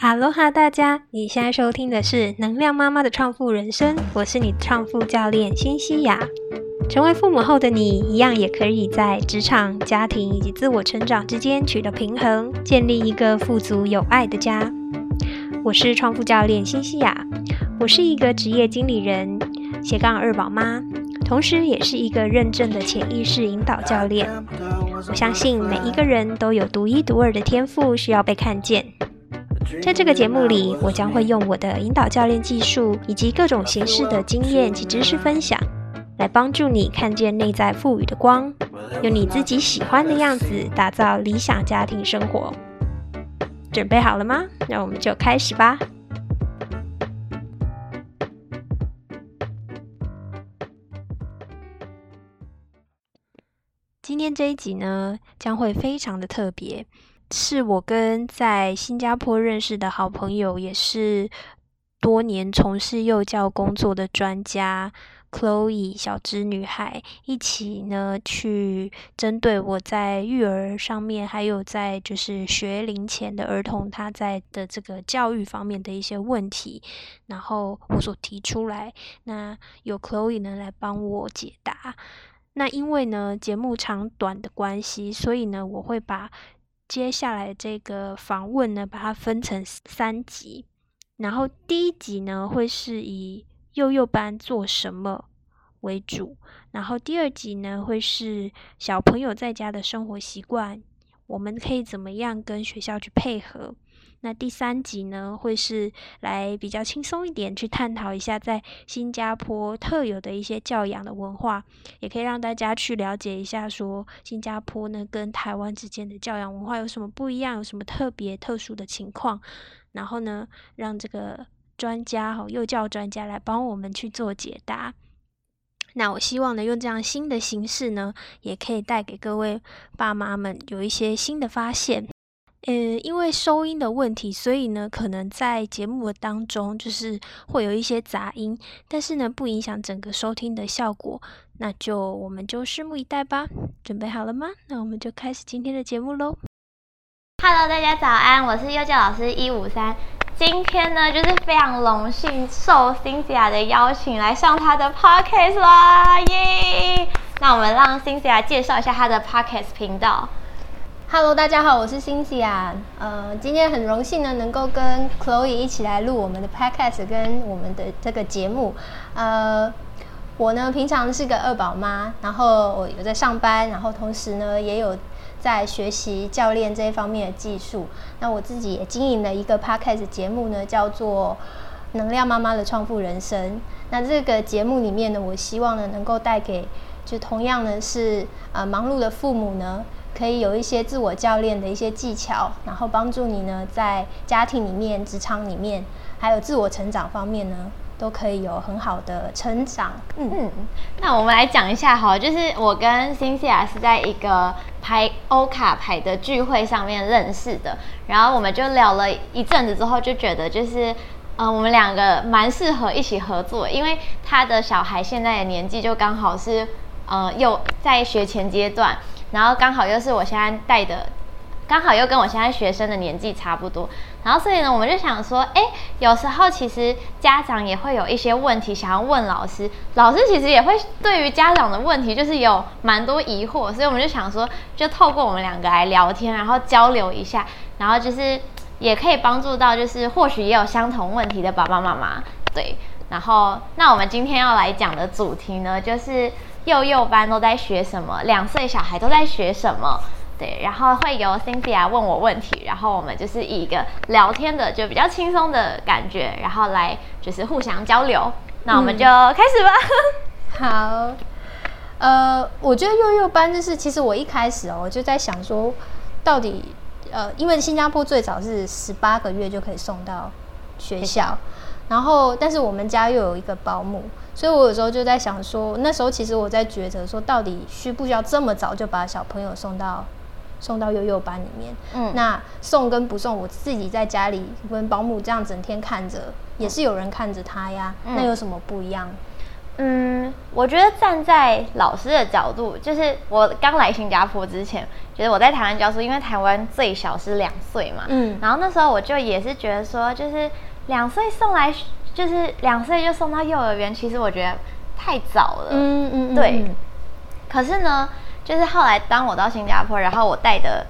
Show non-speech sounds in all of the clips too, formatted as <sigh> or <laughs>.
哈喽哈，大家！你现在收听的是《能量妈妈的创富人生》，我是你的创富教练辛西亚。成为父母后的你，一样也可以在职场、家庭以及自我成长之间取得平衡，建立一个富足有爱的家。我是创富教练辛西亚，我是一个职业经理人，斜杠二宝妈，同时也是一个认证的潜意识引导教练。我相信每一个人都有独一独二的天赋，需要被看见。在这个节目里，我将会用我的引导教练技术以及各种形式的经验及知识分享，来帮助你看见内在赋予的光，用你自己喜欢的样子打造理想家庭生活。准备好了吗？那我们就开始吧。今天这一集呢，将会非常的特别。是我跟在新加坡认识的好朋友，也是多年从事幼教工作的专家 Chloe 小织女孩一起呢，去针对我在育儿上面，还有在就是学龄前的儿童他在的这个教育方面的一些问题，然后我所提出来，那有 Chloe 呢来帮我解答。那因为呢节目长短的关系，所以呢我会把。接下来这个访问呢，把它分成三集，然后第一集呢会是以幼幼班做什么为主，然后第二集呢会是小朋友在家的生活习惯，我们可以怎么样跟学校去配合。那第三集呢，会是来比较轻松一点，去探讨一下在新加坡特有的一些教养的文化，也可以让大家去了解一下，说新加坡呢跟台湾之间的教养文化有什么不一样，有什么特别特殊的情况，然后呢，让这个专家哈幼教专家来帮我们去做解答。那我希望呢，用这样新的形式呢，也可以带给各位爸妈们有一些新的发现。呃，因为收音的问题，所以呢，可能在节目当中就是会有一些杂音，但是呢，不影响整个收听的效果。那就我们就拭目以待吧。准备好了吗？那我们就开始今天的节目喽。Hello，大家早安，我是幼教老师一五三。今天呢，就是非常荣幸受 Cynthia 的邀请来上她的 Podcast 啦，耶！那我们让 Cynthia 介绍一下她的 Podcast 频道。Hello，大家好，我是辛西亚。呃，今天很荣幸呢，能够跟 Chloe 一起来录我们的 Podcast，跟我们的这个节目。呃，我呢平常是个二宝妈，然后我有在上班，然后同时呢也有在学习教练这一方面的技术。那我自己也经营了一个 Podcast 节目呢，叫做《能量妈妈的创富人生》。那这个节目里面呢，我希望呢能够带给就同样呢是呃忙碌的父母呢。可以有一些自我教练的一些技巧，然后帮助你呢，在家庭里面、职场里面，还有自我成长方面呢，都可以有很好的成长。嗯嗯，那我们来讲一下哈，就是我跟辛西亚是在一个拍欧卡牌的聚会上面认识的，然后我们就聊了一阵子之后，就觉得就是，呃，我们两个蛮适合一起合作，因为他的小孩现在的年纪就刚好是，呃，又在学前阶段。然后刚好又是我现在带的，刚好又跟我现在学生的年纪差不多。然后所以呢，我们就想说，哎，有时候其实家长也会有一些问题想要问老师，老师其实也会对于家长的问题就是有蛮多疑惑，所以我们就想说，就透过我们两个来聊天，然后交流一下，然后就是也可以帮助到就是或许也有相同问题的爸爸妈妈。对，然后那我们今天要来讲的主题呢，就是。幼幼班都在学什么？两岁小孩都在学什么？对，然后会由 Cynthia 问我问题，然后我们就是以一个聊天的，就比较轻松的感觉，然后来就是互相交流。那我们就开始吧。<laughs> 好，呃，我觉得幼幼班就是，其实我一开始哦，我就在想说，到底呃，因为新加坡最早是十八个月就可以送到学校，然后但是我们家又有一个保姆。所以，我有时候就在想说，那时候其实我在抉择说，到底需不需要这么早就把小朋友送到送到幼幼班里面？嗯，那送跟不送，我自己在家里跟保姆这样整天看着，也是有人看着他呀。那有什么不一样？嗯，我觉得站在老师的角度，就是我刚来新加坡之前，觉得我在台湾教书，因为台湾最小是两岁嘛，嗯，然后那时候我就也是觉得说，就是两岁送来，就是两岁就送到幼儿园，其实我觉得太早了，嗯嗯，对。可是呢，就是后来当我到新加坡，然后我带的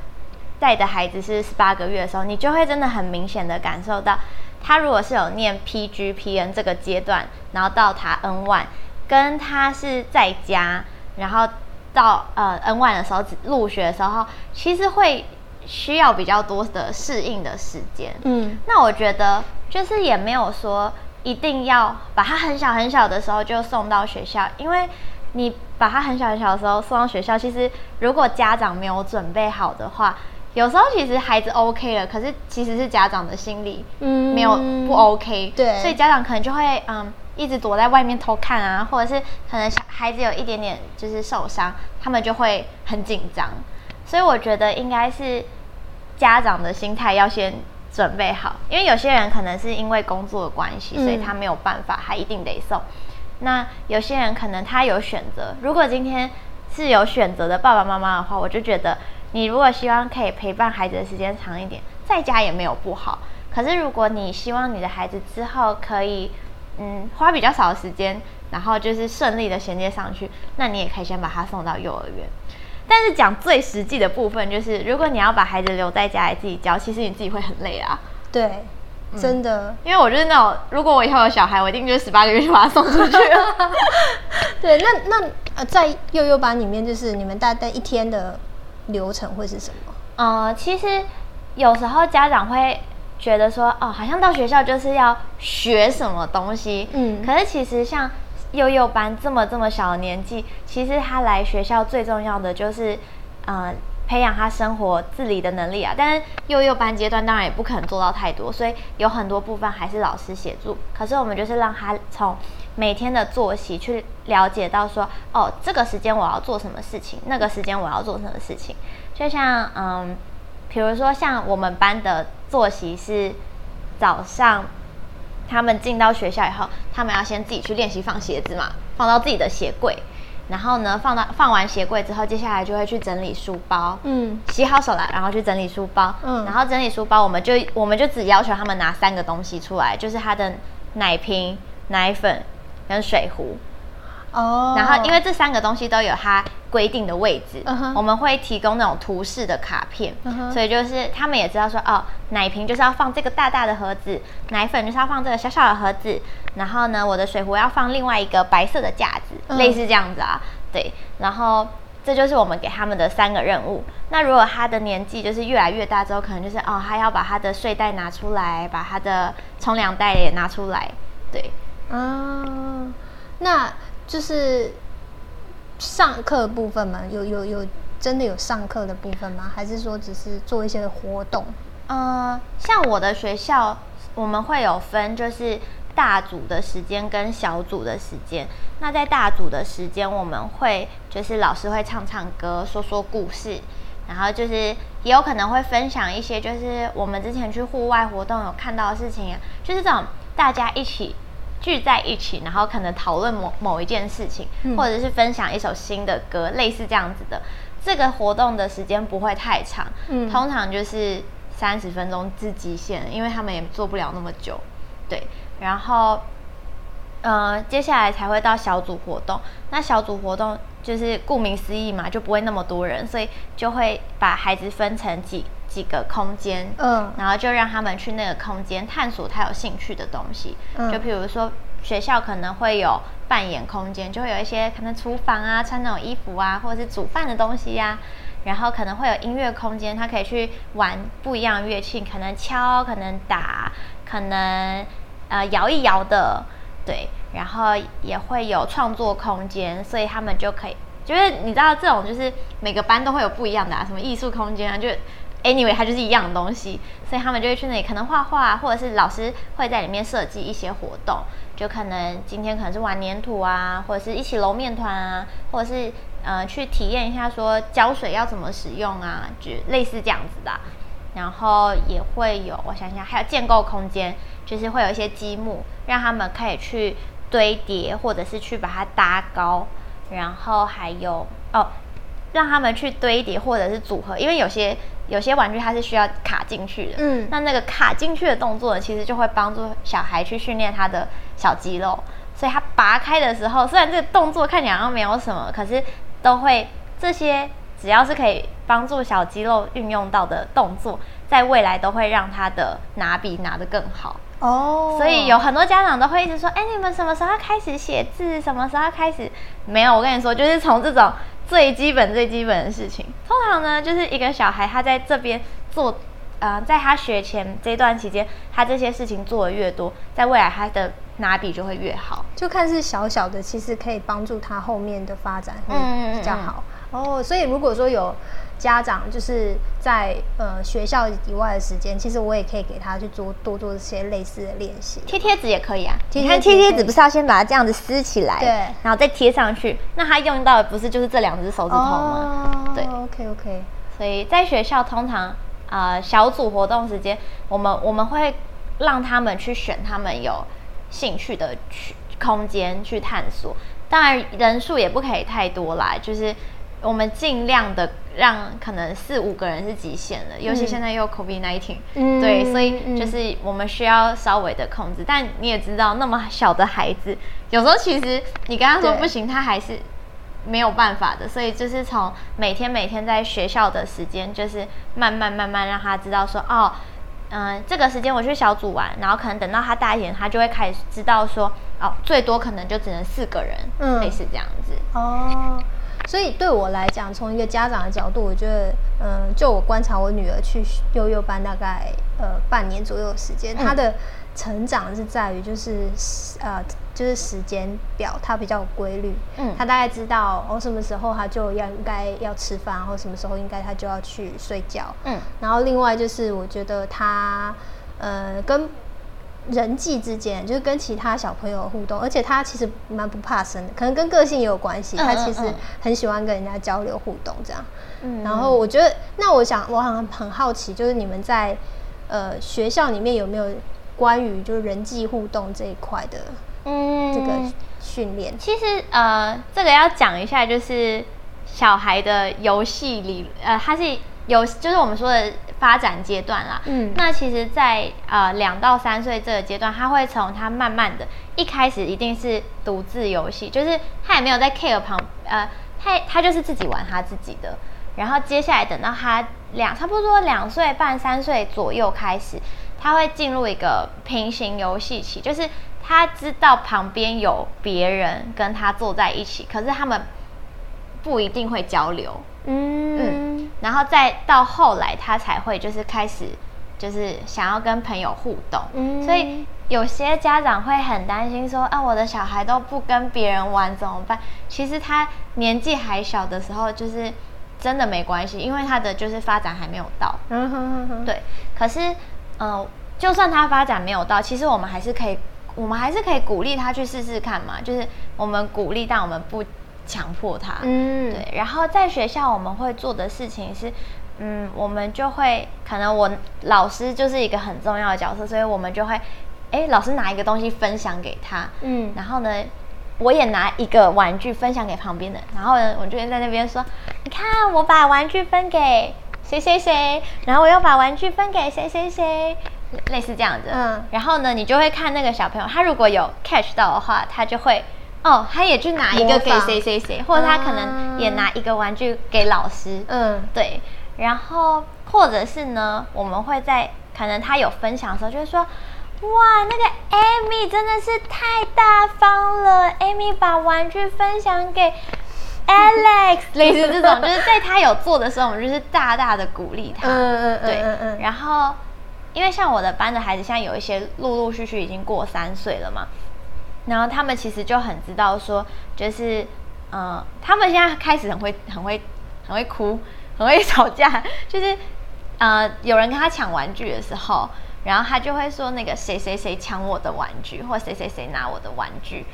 带的孩子是十八个月的时候，你就会真的很明显的感受到。他如果是有念 PGPN 这个阶段，然后到他 N one，跟他是在家，然后到呃 N one 的时候入学的时候，其实会需要比较多的适应的时间。嗯，那我觉得就是也没有说一定要把他很小很小的时候就送到学校，因为你把他很小很小的时候送到学校，其实如果家长没有准备好的话。有时候其实孩子 OK 了，可是其实是家长的心理没有不 OK，对，所以家长可能就会嗯一直躲在外面偷看啊，或者是可能小孩子有一点点就是受伤，他们就会很紧张。所以我觉得应该是家长的心态要先准备好，因为有些人可能是因为工作的关系，所以他没有办法，他一定得送。那有些人可能他有选择，如果今天是有选择的爸爸妈妈的话，我就觉得。你如果希望可以陪伴孩子的时间长一点，在家也没有不好。可是如果你希望你的孩子之后可以，嗯，花比较少的时间，然后就是顺利的衔接上去，那你也可以先把他送到幼儿园。但是讲最实际的部分，就是如果你要把孩子留在家里自己教，其实你自己会很累啊。对，真的。因为我就是那种，如果我以后有小孩，我一定就是十八个月就把他送出去了。<laughs> 对，那那呃，在幼幼班里面，就是你们大概一天的。流程会是什么？呃，其实有时候家长会觉得说，哦，好像到学校就是要学什么东西，嗯，可是其实像幼幼班这么这么小的年纪，其实他来学校最重要的就是，呃，培养他生活自理的能力啊。但是幼幼班阶段当然也不可能做到太多，所以有很多部分还是老师协助。可是我们就是让他从每天的作息去了解到说，哦，这个时间我要做什么事情，那个时间我要做什么事情。就像嗯，比如说像我们班的作息是早上，他们进到学校以后，他们要先自己去练习放鞋子嘛，放到自己的鞋柜。然后呢，放到放完鞋柜之后，接下来就会去整理书包。嗯，洗好手了，然后去整理书包。嗯，然后整理书包，我们就我们就只要求他们拿三个东西出来，就是他的奶瓶、奶粉。跟水壶，哦，然后因为这三个东西都有它规定的位置，我们会提供那种图示的卡片，所以就是他们也知道说，哦，奶瓶就是要放这个大大的盒子，奶粉就是要放这个小小的盒子，然后呢，我的水壶要放另外一个白色的架子，类似这样子啊，对，然后这就是我们给他们的三个任务。那如果他的年纪就是越来越大之后，可能就是哦，他要把他的睡袋拿出来，把他的冲凉袋也拿出来，对。啊，那就是上课部分吗？有有有，真的有上课的部分吗？还是说只是做一些活动？嗯，像我的学校，我们会有分，就是大组的时间跟小组的时间。那在大组的时间，我们会就是老师会唱唱歌，说说故事，然后就是也有可能会分享一些，就是我们之前去户外活动有看到的事情，就是这种大家一起。聚在一起，然后可能讨论某某一件事情，或者是分享一首新的歌，类似这样子的。这个活动的时间不会太长，通常就是三十分钟至极限，因为他们也做不了那么久。对，然后，呃，接下来才会到小组活动。那小组活动就是顾名思义嘛，就不会那么多人，所以就会把孩子分成几。几个空间，嗯，然后就让他们去那个空间探索他有兴趣的东西，嗯，就比如说学校可能会有扮演空间，就会有一些可能厨房啊，穿那种衣服啊，或者是煮饭的东西呀，然后可能会有音乐空间，他可以去玩不一样的乐器，可能敲，可能打，可能呃摇一摇的，对，然后也会有创作空间，所以他们就可以，就是你知道这种就是每个班都会有不一样的啊，什么艺术空间啊，就。Anyway，它就是一样的东西，所以他们就会去那里，可能画画，或者是老师会在里面设计一些活动，就可能今天可能是玩粘土啊，或者是一起揉面团啊，或者是呃去体验一下说胶水要怎么使用啊，就类似这样子的。然后也会有，我想想，还有建构空间，就是会有一些积木，让他们可以去堆叠，或者是去把它搭高，然后还有哦，让他们去堆叠或者是组合，因为有些有些玩具它是需要卡进去的，嗯那那个卡进去的动作呢，其实就会帮助小孩去训练他的小肌肉，所以他拔开的时候，虽然这个动作看起来好像没有什么，可是都会这些只要是可以帮助小肌肉运用到的动作，在未来都会让他的拿笔拿得更好。哦，所以有很多家长都会一直说：“哎、你们什么时候要开始写字？什么时候要开始？”没有，我跟你说，就是从这种最基本、最基本的事情。通常呢，就是一个小孩他在这边做，呃，在他学前这段期间，他这些事情做的越多，在未来他的拿笔就会越好。就看是小小的，其实可以帮助他后面的发展会嗯嗯嗯比较好。哦，所以如果说有家长就是在呃学校以外的时间，其实我也可以给他去做多做一些类似的练习。贴贴纸也可以啊，贴你看贴贴贴纸不是要先把它这样子撕起来，对。然后再贴上去，那他用到的不是就是这两只手指头吗？哦，对，OK OK，所以在学校通常呃小组活动时间，我们我们会让他们去选他们有兴趣的去空间去探索，当然人数也不可以太多啦，就是我们尽量的让可能四五个人是极限的，尤其现在又 COVID nineteen，、嗯对，所以嗯就是我们需要稍微的控制，但你也知道，那么小的孩子，有时候其实你跟他说不行，他还是没有办法的，所以就是从每天每天在学校的时间，就是慢慢慢慢让他知道说，哦，嗯、这个时间我去小组玩，然后可能等到他大一点，他就会开始知道说，哦，最多可能就只能四个人，嗯。类似这样子。哦，所以对我来讲，从一个家长的角度，我觉得，嗯，就我观察我女儿去幼幼班大概呃半年左右的时间，嗯。她的成长是在于就是呃就是时间表，她比较有规律，嗯。她大概知道哦什么时候她就要应该要吃饭，然后什么时候应该她就要去睡觉，嗯。然后另外就是我觉得她呃跟人际之间，就是跟其他小朋友互动，而且他其实蛮不怕生的，可能跟个性也有关系。嗯他其实很喜欢跟人家交流互动这样。嗯然后我觉得，那我想我很很好奇，就是你们在呃学校里面有没有关于就是人际互动这一块的嗯这个训练？其实呃，这个要讲一下，就是小孩的游戏里，呃，他是有，就是我们说的发展阶段啦。嗯那其实在，呃两到三岁这个阶段，他会从他慢慢的，一开始一定是独自游戏，就是他也没有在 care 旁，呃，他他就是自己玩他自己的。然后接下来等到他两差不多两岁半三岁左右开始，他会进入一个平行游戏期，就是他知道旁边有别人跟他坐在一起，可是他们不一定会交流。嗯然后再到后来，他才会就是开始就是想要跟朋友互动。嗯所以有些家长会很担心说，啊，我的小孩都不跟别人玩怎么办？其实他年纪还小的时候，就是真的没关系，因为他的就是发展还没有到。嗯哼哼哼，对，可是，嗯、就算他发展没有到，其实我们还是可以，我们还是可以鼓励他去试试看嘛。就是我们鼓励，但我们不强迫他。嗯，对，然后在学校我们会做的事情是，嗯，我们就会可能我老师就是一个很重要的角色，所以我们就会，哎，老师拿一个东西分享给他，嗯然后呢，我也拿一个玩具分享给旁边的，然后呢，我就会在那边说，你看我把玩具分给谁谁谁，然后我又把玩具分给谁谁谁。类似这样子，嗯然后呢，你就会看那个小朋友，他如果有 catch 到的话，他就会，哦，他也去拿一个给谁谁谁，或者他可能也拿一个玩具给老师，嗯。对，然后或者是呢，我们会在可能他有分享的时候，就会说，哇，那个 Amy 真的是太大方了，Amy 把玩具分享给 Alex，<laughs> 类似这种，就是在他有做的时候，我们就是大大的鼓励他，嗯嗯嗯对，嗯。嗯然后因为像我的班的孩子，现在有一些陆陆续续已经过三岁了嘛，然后他们其实就很知道说，就是，呃，他们现在开始很会、很会、很会哭，很会吵架，就是，呃，有人跟他抢玩具的时候，然后他就会说那个谁谁谁抢我的玩具，或谁谁谁拿我的玩具，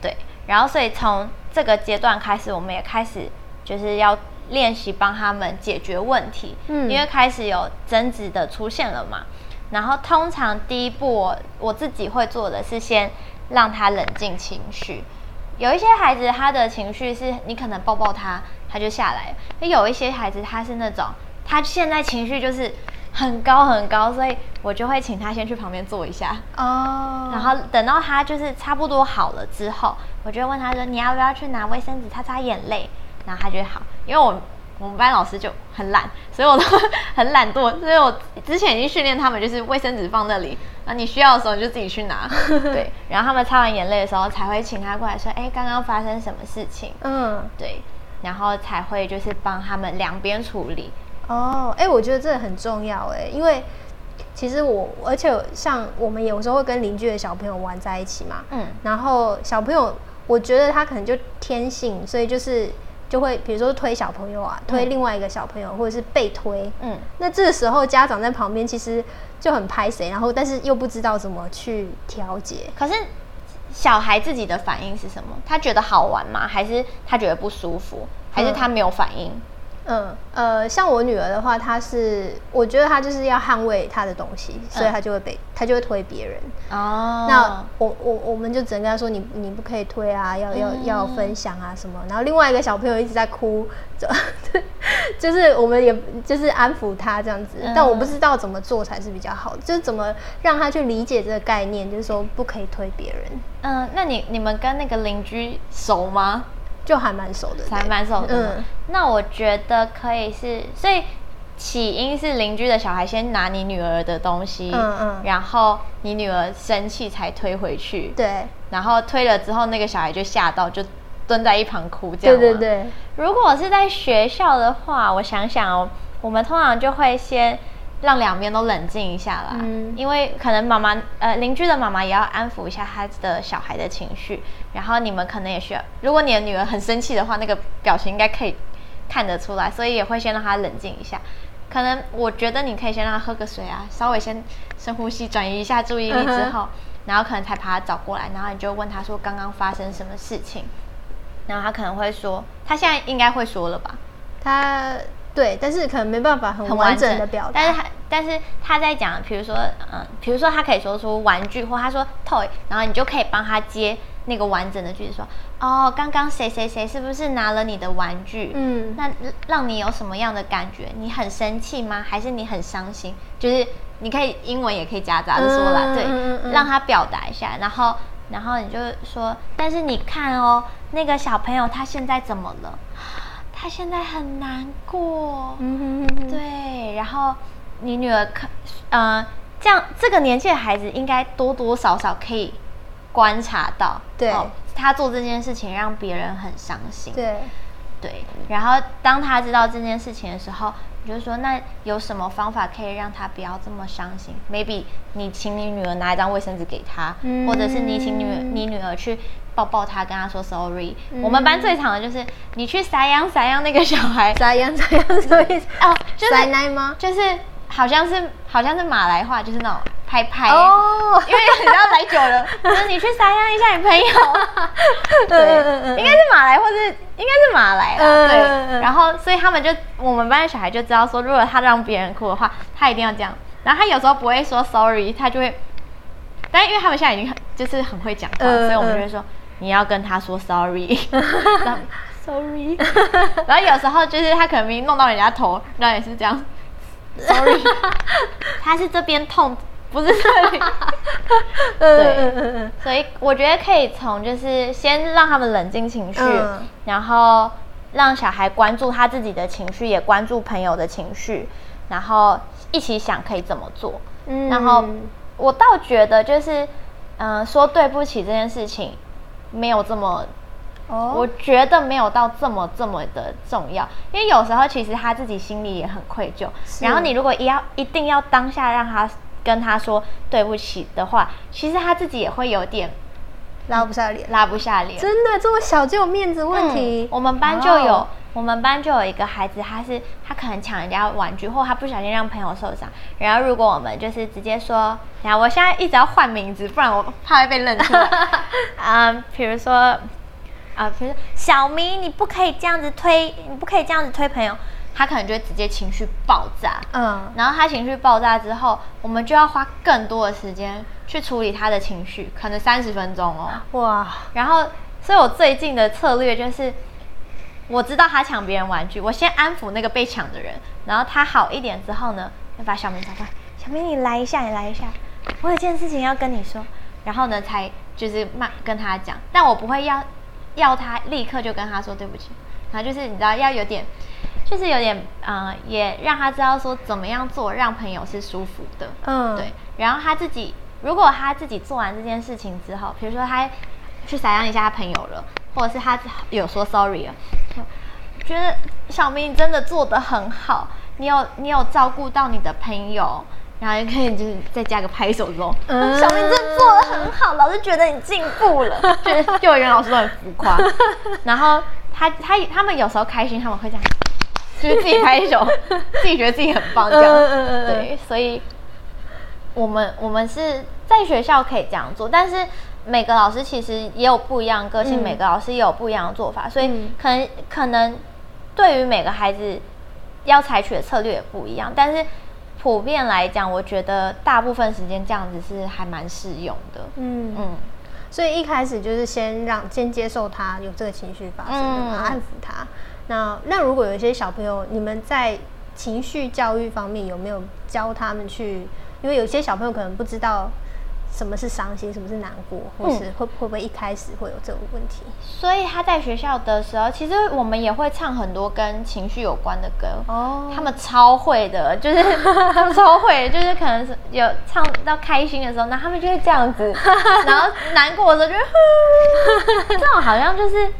对，然后所以从这个阶段开始，我们也开始就是要练习帮他们解决问题，嗯因为开始有争执的出现了嘛。然后通常第一步我我自己会做的是先让他冷静情绪。有一些孩子他的情绪是你可能抱抱他，他就下来；，那有一些孩子他是那种他现在情绪就是很高很高，所以我就会请他先去旁边坐一下，哦，然后等到他就是差不多好了之后，我就会问他说：“你要不要去拿卫生纸擦擦眼泪？”然后他就会好，因为我我们班老师就很懒，所以我都 <laughs> 很懒惰，所以我之前已经训练他们，就是卫生纸放那里，那你需要的时候你就自己去拿，<laughs> 对，然后他们擦完眼泪的时候才会请他过来说：“哎，刚刚发生什么事情？”嗯，对，然后才会就是帮他们两边处理。哦，哎、我觉得这个很重要哎，因为其实我，而且像我们有时候会跟邻居的小朋友玩在一起嘛，嗯然后小朋友，我觉得他可能就天性，所以就是就会比如说推小朋友啊，推嗯另外一个小朋友，或者是被推，嗯，那这个时候家长在旁边其实就很拍谁，然后但是又不知道怎么去调节。可是小孩自己的反应是什么？他觉得好玩吗？还是他觉得不舒服？还是他没有反应？嗯，呃，像我女儿的话，她是我觉得她就是要捍卫她的东西，所以她就会被她就会推别人。哦，那我我我们就只能跟她说你你不可以推啊，要要嗯要分享啊什么。然后另外一个小朋友一直在哭，<laughs> 就就是我们也就是安抚他这样子，嗯但我不知道怎么做才是比较好，就是怎么让他去理解这个概念，就是说不可以推别人，嗯，那你你们跟那个邻居熟吗？就还蛮熟的，还蛮熟的。嗯。那我觉得可以是，所以起因是邻居的小孩先拿你女儿的东西，嗯嗯。然后你女儿生气才推回去，对。然后推了之后，那个小孩就吓到，就蹲在一旁哭，这样吗对对对，如果是在学校的话，我想想哦，我们通常就会先让两边都冷静一下啦，嗯。因为可能妈妈呃邻居的妈妈也要安抚一下他的小孩的情绪，然后你们可能也需要，如果你的女儿很生气的话，那个表情应该可以看得出来，所以也会先让她冷静一下。可能我觉得你可以先让她喝个水啊，稍微先深呼吸，转移一下注意力之嗯。后，然后可能才把她找过来，然后你就问她说刚刚发生什么事情，然后她可能会说，她现在应该会说了吧，他对，但是可能没办法很很完完整整的表达，但是他但是他在讲，比如说，嗯，比如说他可以说出玩具，或他说 toy，然后你就可以帮他接那个完整的句子，说，哦，刚刚谁谁谁是不是拿了你的玩具？嗯那让你有什么样的感觉？你很生气吗？还是你很伤心？就是你可以英文也可以夹杂着说啦，对，嗯嗯嗯嗯让他表达一下，然后然后你就说，但是你看哦，那个小朋友他现在怎么了？他现在很难过，嗯哼哼哼，对，然后你女儿可，呃，这样这个年纪的孩子应该多多少少可以观察到，对。他做这件事情让别人很伤心，对，对，然后当他知道这件事情的时候，你就说那有什么方法可以让他不要这么伤心？maybe 你请你女儿拿一张卫生纸给他，嗯或者是你请女儿你女儿去抱抱他，跟他说 sorry。我们班最常的就是你去撒样撒样那个小孩，撒样撒样什么意思？<laughs> 哦，就是塞奶吗？就是好像是好像是马来话，就是那种拍拍。哦，因为你知道来久了，<laughs> 就是你去撒样一下你朋友，嗯嗯嗯应该是马来或是应该是马来啦，嗯嗯对。嗯然后所以他们就我们班的小孩就知道说，如果他让别人哭的话，他一定要这样。然后他有时候不会说 sorry，他就会，但因为他们现在已经很就是很会讲话，嗯所以我们就会说你要跟他说 sorry，<laughs> 然后 sorry。<laughs> 然后有时候就是他可能明明弄到人家头，然后也是这样 sorry，<laughs> 他是这边痛，不是这里。嗯对所以我觉得可以从就是先让他们冷静情绪，嗯然后让小孩关注他自己的情绪，也关注朋友的情绪，然后一起想可以怎么做。嗯，然后我倒觉得就是，嗯、说对不起这件事情没有这么，哦，我觉得没有到这么这么的重要，因为有时候其实他自己心里也很愧疚，然后你如果一要一定要当下让他跟他说对不起的话，其实他自己也会有点拉不下脸，拉不下脸。真的这么小就有面子问题嗯？我们班就有，我们班就有一个孩子，他是他可能抢人家玩具，或他不小心让朋友受伤。然后如果我们就是直接说，然后我现在一直要换名字，不然我怕会被认出来。<laughs> 啊、比如说啊，比如说小明，你不可以这样子推，你不可以这样子推朋友。他可能就会直接情绪爆炸。嗯，然后他情绪爆炸之后，我们就要花更多的时间去处理他的情绪，可能三十分钟哦。哇，然后，所以我最近的策略就是，我知道他抢别人玩具，我先安抚那个被抢的人，然后他好一点之后呢，就把小明找过来，小明你来一下，你来一下，我有件事情要跟你说，然后呢才就是慢跟他讲，但我不会要要他立刻就跟他说对不起，然后就是你知道要有点。就是有点，呃，也让他知道说怎么样做让朋友是舒服的，嗯，对，然后他自己，如果他自己做完这件事情之后，比如说他去撒样一下他朋友了，或者是他有说 sorry 了，觉得小明真的做得很好，你有你有照顾到你的朋友，然后也可以就是再加个拍手说，嗯小明真的做得很好，老师觉得你进步了，觉得幼儿园老师都很浮夸，然后他他他们有时候开心，他们会这样。就是自己拍手，<laughs> 自己觉得自己很棒，这样。嗯嗯嗯嗯对，所以我们我们是在学校可以这样做，但是每个老师其实也有不一样的个性，嗯每个老师也有不一样的做法，所以嗯可能可能对于每个孩子要采取的策略也不一样，但是普遍来讲，我觉得大部分时间这样子是还蛮适用的。嗯嗯，所以一开始就是先让先接受他有这个情绪发生，嗯然后安抚他。那那如果有一些小朋友，你们在情绪教育方面有没有教他们去？因为有些小朋友可能不知道什么是伤心，什么是难过，或是会会不会一开始会有这种问题？所以他在学校的时候，其实我们也会唱很多跟情绪有关的歌。哦他们超会的，就是 <laughs> 他们超会，就是可能是有唱到开心的时候，那他们就会这样子，<laughs> 然后难过的时候就会呼，这种好像就是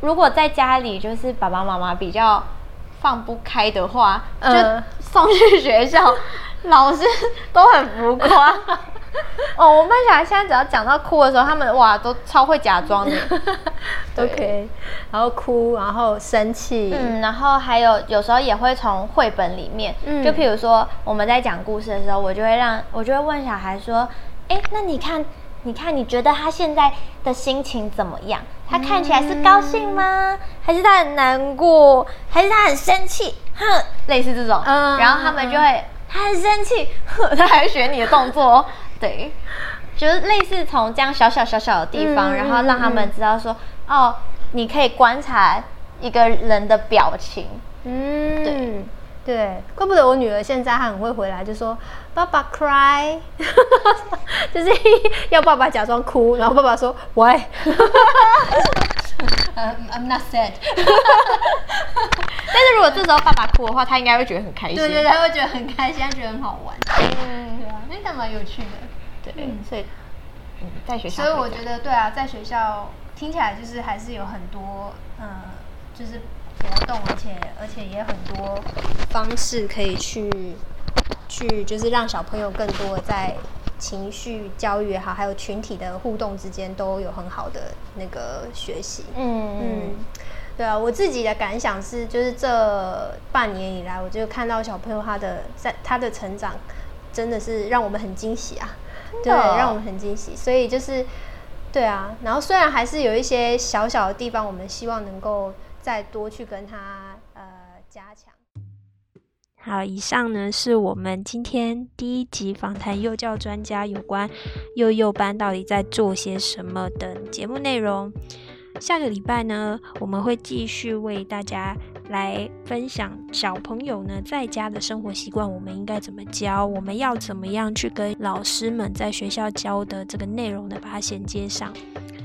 如果在家里就是爸爸妈妈比较放不开的话，就嗯送去学校，老师都很浮夸。<laughs> 哦，我们小孩现在只要讲到哭的时候，他们哇都超会假装的。<laughs> 对 OK，然后哭，然后生气，嗯，然后还有有时候也会从绘本里面，嗯就譬如说我们在讲故事的时候，我就会让我就会问小孩说，哎，那你看，你看，你觉得他现在的心情怎么样？他看起来是高兴吗？还是他很难过？还是他很生气？哼，类似这种，嗯然后他们就会，他很生气，<laughs> 他还学你的动作哦，对。就是类似从这样小小小小的地方，嗯然后让他们知道说，哦，你可以观察一个人的表情。嗯，对对，怪不得我女儿现在她很会回来，就说爸爸 cry，<laughs> 就是要爸爸假装哭，然后爸爸说 why？<laughs> 呃 I'm not sad。<laughs> 但是如果这时候爸爸哭的话，他应该会觉得很开心。对对，他会觉得很开心，他觉得很好玩。嗯，对啊，那个蛮有趣的。对，所以嗯，在学校所以我觉得，对啊，在学校听起来就是还是有很多，呃，就是活动，而且而且也很多方式可以去去，就是让小朋友更多的在情绪教育也好，还有群体的互动之间都有很好的那个学习。嗯嗯，对啊，我自己的感想是，就是这半年以来，我就看到小朋友他的在他的成长，真的是让我们很惊喜啊，对，让我们很惊喜。所以就是，对啊，然后虽然还是有一些小小的地方，我们希望能够再多去跟他呃加强。好，以上呢是我们今天第一集访谈幼教专家有关幼幼班到底在做些什么的节目内容。下个礼拜呢，我们会继续为大家来分享小朋友呢在家的生活习惯，我们应该怎么教，我们要怎么样去跟老师们在学校教的这个内容呢，把它衔接上。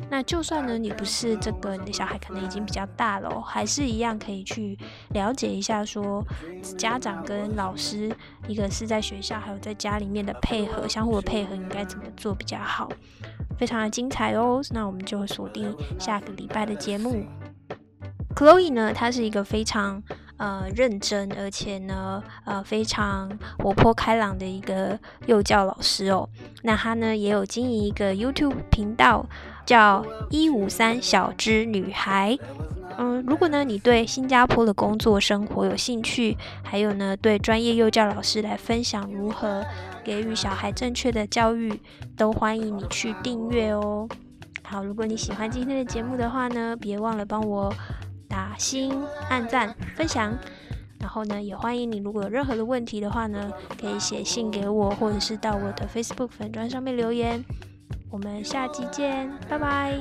那就算呢，你不是这个，你的小孩可能已经比较大了，还是一样可以去了解一下，说家长跟老师，一个是在学校，还有在家里面的配合，相互的配合应该怎么做比较好，非常的精彩哦。那我们就锁定下个礼拜的节目。Chloe 呢，她是一个非常呃认真，而且呢呃非常活泼开朗的一个幼教老师哦。那他呢也有经营一个 YouTube 频道，叫一五三小只女孩。嗯，如果呢你对新加坡的工作生活有兴趣，还有呢对专业幼教老师来分享如何给予小孩正确的教育，都欢迎你去订阅哦。好，如果你喜欢今天的节目的话呢，别忘了帮我打心、按赞、分享。然后呢，也欢迎你如果有任何的问题的话呢，可以写信给我，或者是到我的 Facebook 粉砖上面留言。我们下期见，拜拜。